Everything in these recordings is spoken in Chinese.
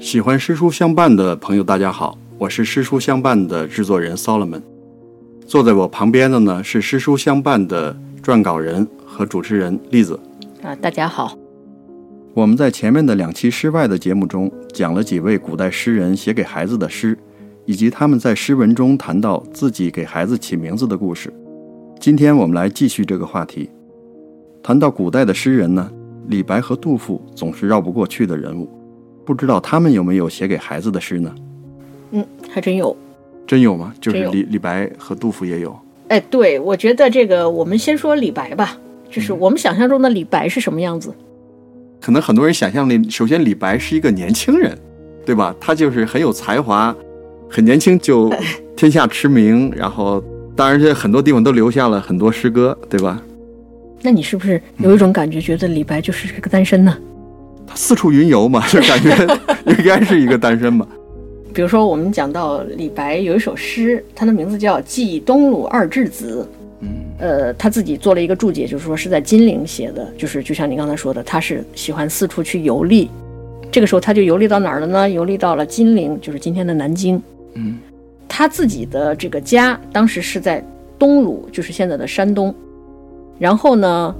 喜欢诗书相伴的朋友，大家好，我是诗书相伴的制作人 Solomon。坐在我旁边的呢是诗书相伴的撰稿人和主持人栗子。啊，大家好。我们在前面的两期诗外的节目中讲了几位古代诗人写给孩子的诗，以及他们在诗文中谈到自己给孩子起名字的故事。今天我们来继续这个话题。谈到古代的诗人呢，李白和杜甫总是绕不过去的人物。不知道他们有没有写给孩子的诗呢？嗯，还真有。真有吗？就是李李白和杜甫也有。哎，对，我觉得这个我们先说李白吧。就是我们想象中的李白是什么样子？可能很多人想象里，首先李白是一个年轻人，对吧？他就是很有才华，很年轻就 天下驰名，然后当然这很多地方都留下了很多诗歌，对吧？那你是不是有一种感觉，觉得李白就是个单身呢？他四处云游嘛，就感觉 应该是一个单身吧。比如说，我们讲到李白有一首诗，他的名字叫《寄东鲁二稚子》。嗯，呃，他自己做了一个注解，就是说是在金陵写的，就是就像你刚才说的，他是喜欢四处去游历。这个时候他就游历到哪儿了呢？游历到了金陵，就是今天的南京。嗯，他自己的这个家当时是在东鲁，就是现在的山东。然后呢，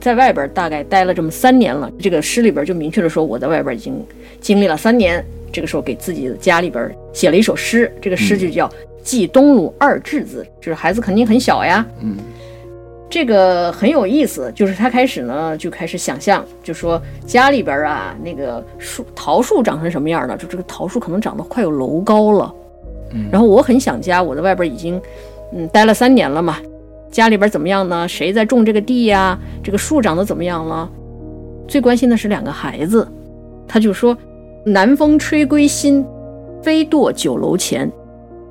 在外边大概待了这么三年了。这个诗里边就明确的说，我在外边已经经历了三年。这个时候给自己的家里边写了一首诗，这个诗就叫。寄东鲁二稚子，就是孩子肯定很小呀。嗯，这个很有意思，就是他开始呢就开始想象，就说家里边啊那个树桃树长成什么样了？就这个桃树可能长得快有楼高了。嗯，然后我很想家，我在外边已经嗯待了三年了嘛，家里边怎么样呢？谁在种这个地呀？这个树长得怎么样了？最关心的是两个孩子，他就说：“南风吹归心，飞堕酒楼前。”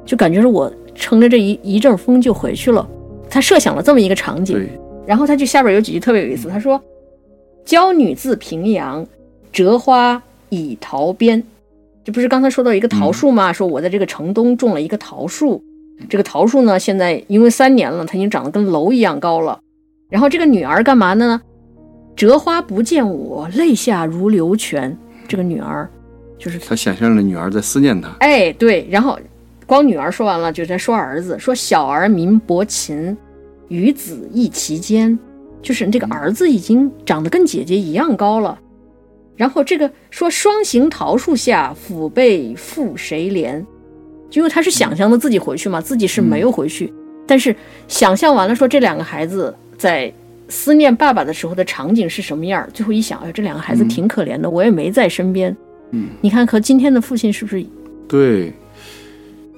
就感觉是我乘着这一一阵风就回去了。他设想了这么一个场景，然后他就下边有几句特别有意思。他说：“娇女自平阳，折花倚桃边。”这不是刚才说到一个桃树吗？说我在这个城东种了一个桃树，这个桃树呢，现在因为三年了，它已经长得跟楼一样高了。然后这个女儿干嘛呢？折花不见我，泪下如流泉。这个女儿就是他想象了女儿在思念他。哎，对，然后。光女儿说完了，就在说儿子，说小儿名伯禽，与子亦其间，就是这个儿子已经长得跟姐姐一样高了。然后这个说双行桃树下，抚背负谁怜？因为他是想象的自己回去嘛，自己是没有回去，但是想象完了，说这两个孩子在思念爸爸的时候的场景是什么样？最后一想，哎，这两个孩子挺可怜的，我也没在身边。嗯，你看和今天的父亲是不是？对。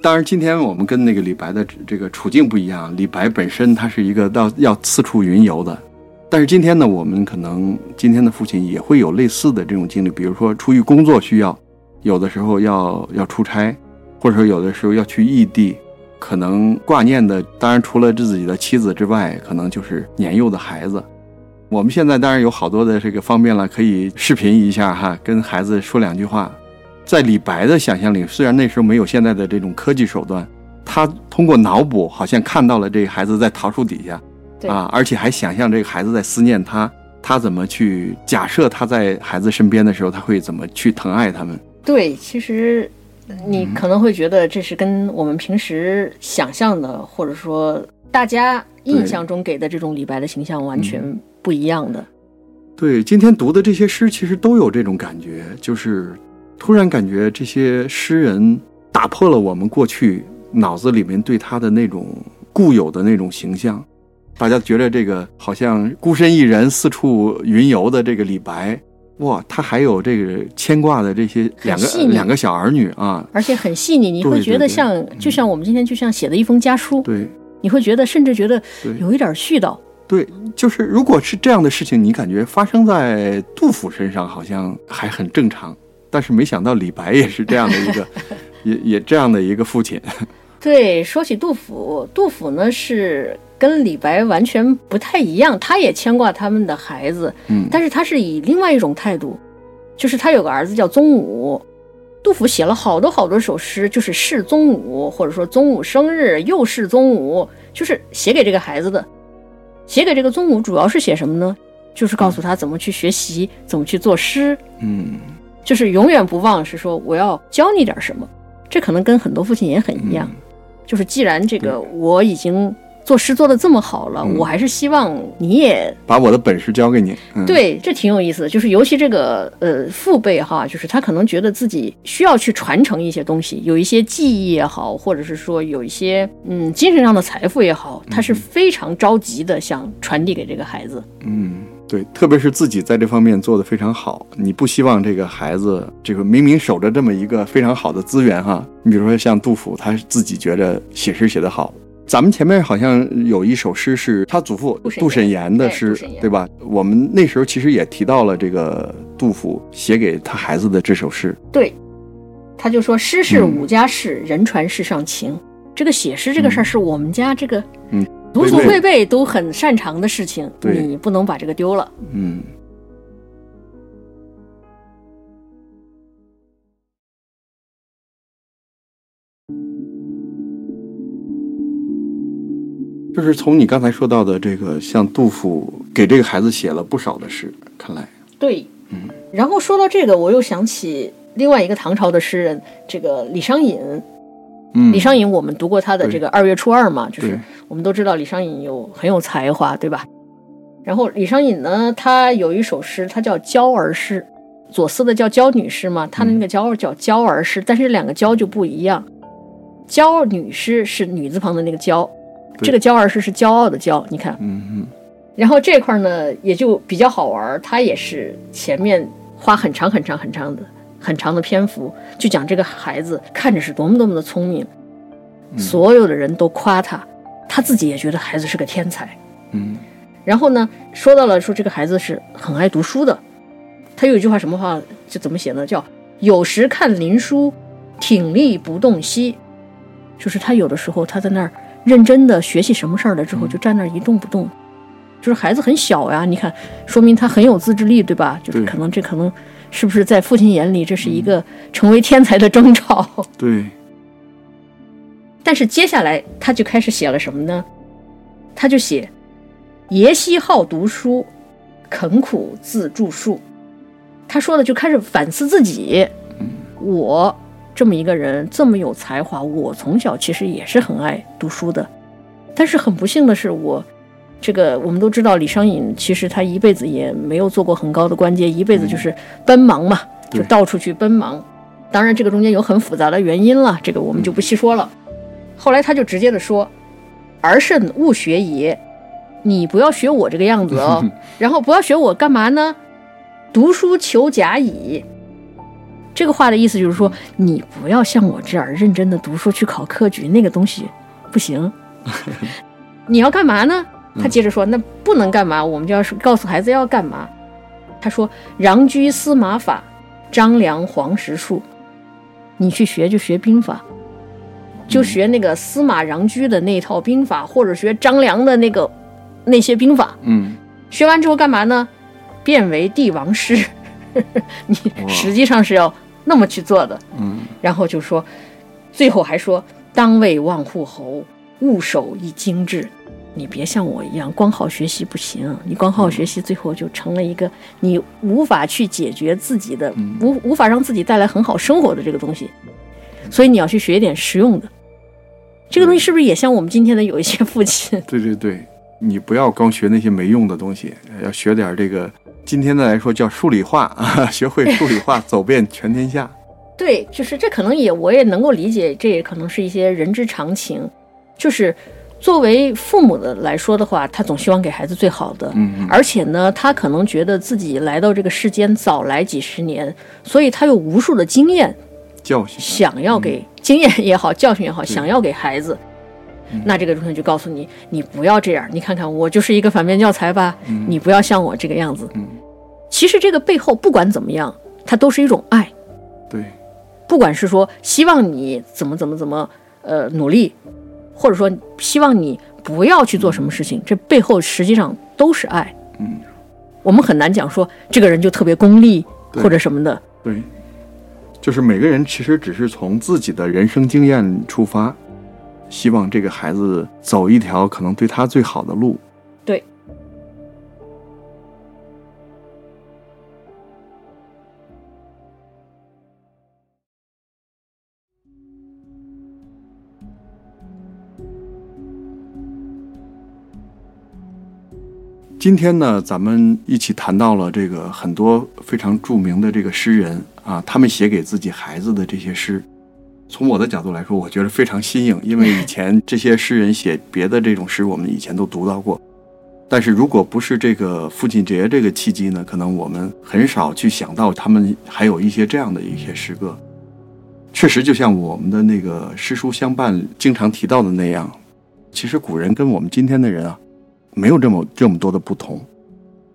当然，今天我们跟那个李白的这个处境不一样。李白本身他是一个到要四处云游的，但是今天呢，我们可能今天的父亲也会有类似的这种经历，比如说出于工作需要，有的时候要要出差，或者说有的时候要去异地，可能挂念的当然除了自己的妻子之外，可能就是年幼的孩子。我们现在当然有好多的这个方便了，可以视频一下哈，跟孩子说两句话。在李白的想象里，虽然那时候没有现在的这种科技手段，他通过脑补，好像看到了这个孩子在桃树底下，啊，而且还想象这个孩子在思念他，他怎么去假设他在孩子身边的时候，他会怎么去疼爱他们？对，其实你可能会觉得这是跟我们平时想象的，或者说大家印象中给的这种李白的形象完全不一样的。对，今天读的这些诗，其实都有这种感觉，就是。突然感觉这些诗人打破了我们过去脑子里面对他的那种固有的那种形象，大家觉得这个好像孤身一人四处云游的这个李白，哇，他还有这个牵挂的这些两个两个小儿女啊，而且很细腻，你会觉得像就像我们今天就像写的一封家书，对，你会觉得甚至觉得有一点絮叨，对，就是如果是这样的事情，你感觉发生在杜甫身上好像还很正常。但是没想到李白也是这样的一个，也也这样的一个父亲。对，说起杜甫，杜甫呢是跟李白完全不太一样，他也牵挂他们的孩子，嗯，但是他是以另外一种态度，就是他有个儿子叫宗武，杜甫写了好多好多首诗，就是是宗武，或者说宗武生日又是宗武，就是写给这个孩子的。写给这个宗武主要是写什么呢？就是告诉他怎么去学习，怎么去作诗，嗯就是永远不忘是说我要教你点什么。这可能跟很多父亲也很一样，就是既然这个我已经作诗做的这么好了，嗯我还是希望你也把我的本事交给你。嗯、，对，这挺有意思的。就是尤其这个呃父辈哈，就是他可能觉得自己需要去传承一些东西，有一些技艺也好，或者是说有一些嗯精神上的财富也好，他是非常着急的想传递给这个孩子。嗯，对，特别是自己在这方面做得非常好，你不希望这个孩子这个明明守着这么一个非常好的资源哈，你比如说像杜甫，他自己觉着写诗写得好。咱们前面好像有一首诗是他祖父杜审言言的诗对吧？我们那时候其实也提到了这个杜甫写给他孩子的这首诗。对，他就说诗是嗯五家事，人传世上情。这个写诗这个事儿是我们家这个嗯祖祖辈辈都很擅长的事情，对你不能把这个丢了。嗯，就是从你刚才说到的这个，像杜甫给这个孩子写了不少的诗，看来，对，嗯。然后说到这个，我又想起另外一个唐朝的诗人，这个李商隐。嗯，李商隐，我们读过他的这个《二月初二》嘛，就是我们都知道李商隐有很有才华，对吧？然后李商隐呢，他有一首诗，他叫《娇儿诗》，左思的叫娇女诗嘛，他的那个娇儿叫娇儿诗，但是两个娇就不一样。娇女诗是女字旁的那个娇，对这个骄儿诗是骄傲的骄，你看。嗯嗯然后这块呢也就比较好玩儿，它也是前面花很长很长很长的很长的篇幅，就讲这个孩子看着是多么多么的聪明，嗯所有的人都夸他，他自己也觉得孩子是个天才。嗯然后呢，说到了说这个孩子是很爱读书的，他有一句话什么话就怎么写呢？叫有时看林书，挺立不动息，就是他有的时候他在那儿认真的学习什么事儿了之后，就站那儿一动不动。就是孩子很小呀，你看，说明他很有自制力，对吧？就是可能这可能是不是在父亲眼里这是一个成为天才的征兆？对，但是接下来他就开始写了什么呢？他就写爷昔好读书，肯苦自著述。他说的就开始反思自己，我这么一个人这么有才华，我从小其实也是很爱读书的，但是很不幸的是我。这个我们都知道，李商隐其实他一辈子也没有做过很高的官阶，一辈子就是奔忙嘛，对就到处去奔忙。当然，这个中间有很复杂的原因了，这个我们就不细说了。后来他就直接的说：“儿慎勿学也，你不要学我这个样子哦。然后不要学我干嘛呢？读书求甲乙。这个话的意思就是说，你不要像我这样认真的读书去考科举，那个东西不行。你要干嘛呢？他接着说，那不能干嘛，我们就要是告诉孩子要干嘛。他说：穰居司马法，张良黄石术。你去学就学兵法，就学那个司马穰居的那套兵法，或者学张良的那个那些兵法。嗯学完之后干嘛呢？变为帝王师。你实际上是要那么去做的。嗯然后就说，最后还说，当为万户侯，务守一精致。你别像我一样，光好学习不行。你光好学习，最后就成了一个你无法去解决自己的，嗯无无法让自己带来很好生活的这个东西。所以你要去学一点实用的。这个东西是不是也像我们今天的有一些父亲？对对对，你不要光学那些没用的东西，要学点这个。今天的来说叫数理化啊，学会数理化，走遍全天下。对，就是这可能也我也能够理解，这也可能是一些人之常情。就是作为父母的来说的话，他总希望给孩子最好的，而且呢，他可能觉得自己来到这个世间早来几十年，所以他有无数的经验，教训。想要给、经验也好，教训也好，想要给孩子。那这个中心就告诉你，你不要这样。你看看我就是一个反面教材吧，你不要像我这个样子。嗯其实这个背后不管怎么样，它都是一种爱。对，不管是说希望你怎么怎么怎么呃努力，或者说希望你不要去做什么事情，这背后实际上都是爱。嗯，我们很难讲说这个人就特别功利或者什么的。对，就是每个人其实只是从自己的人生经验出发，希望这个孩子走一条可能对他最好的路。对。今天呢咱们一起谈到了这个很多非常著名的这个诗人啊他们写给自己孩子的这些诗。从我的角度来说，我觉得非常新颖，因为以前这些诗人写别的这种诗，我们以前都读到过。但是如果不是这个父亲节这个契机呢，可能我们很少去想到他们还有一些这样的一些诗歌。确实，就像我们的那个诗书相伴经常提到的那样，其实古人跟我们今天的人啊，没有这么这么多的不同。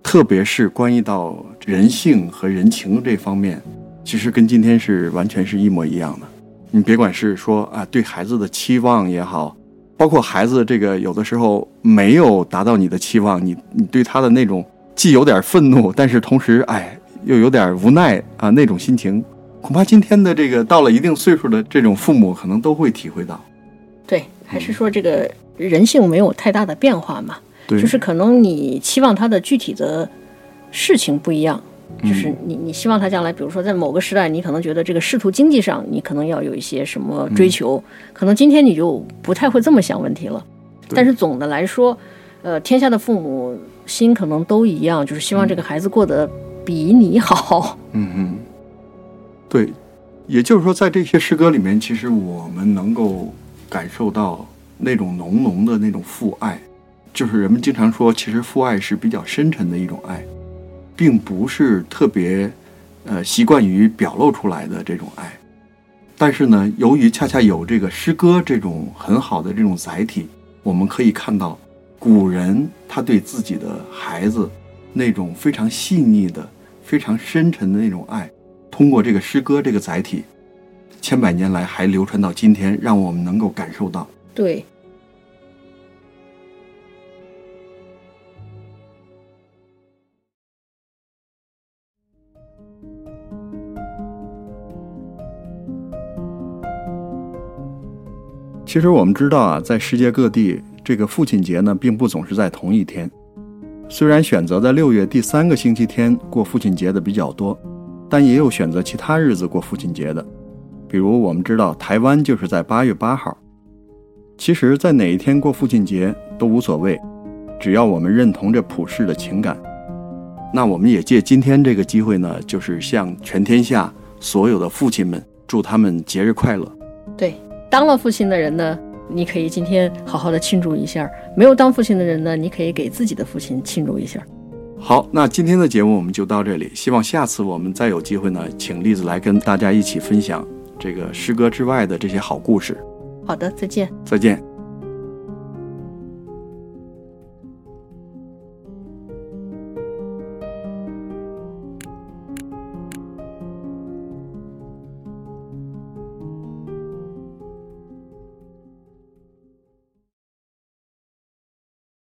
特别是关于到人性和人情这方面，其实跟今天是完全是一模一样的。你别管是说啊，对孩子的期望也好，包括孩子这个有的时候没有达到你的期望，你你对他的那种既有点愤怒，但是同时哎又有点无奈啊那种心情，恐怕今天的这个到了一定岁数的这种父母可能都会体会到。对，还是说这个人性没有太大的变化嘛？对，就是可能你期望他的具体的事情不一样。就是你，你希望他将来，比如说在某个时代，你可能觉得这个仕途经济上，你可能要有一些什么追求，可能今天你就不太会这么想问题了。但是总的来说，呃，天下的父母心可能都一样，就是希望这个孩子过得比你好。嗯嗯，对，也就是说，在这些诗歌里面，其实我们能够感受到那种浓浓的那种父爱，就是人们经常说，其实父爱是比较深沉的一种爱。并不是特别，呃，习惯于表露出来的这种爱，但是呢，由于恰恰有这个诗歌这种很好的这种载体，我们可以看到，古人他对自己的孩子那种非常细腻的、非常深沉的那种爱，通过这个诗歌这个载体，千百年来还流传到今天，让我们能够感受到。对。其实我们知道啊，在世界各地，这个父亲节呢，并不总是在同一天。虽然选择在六月第三个星期天过父亲节的比较多，但也有选择其他日子过父亲节的。比如我们知道，台湾就是在八月八号。其实，在哪一天过父亲节都无所谓，只要我们认同这普世的情感。那我们也借今天这个机会呢，就是向全天下所有的父亲们祝他们节日快乐。对。当了父亲的人呢，你可以今天好好的庆祝一下；没有当父亲的人呢，你可以给自己的父亲庆祝一下。好，那今天的节目我们就到这里，希望下次我们再有机会呢，请栗子来跟大家一起分享这个诗歌之外的这些好故事。好的，再见。再见。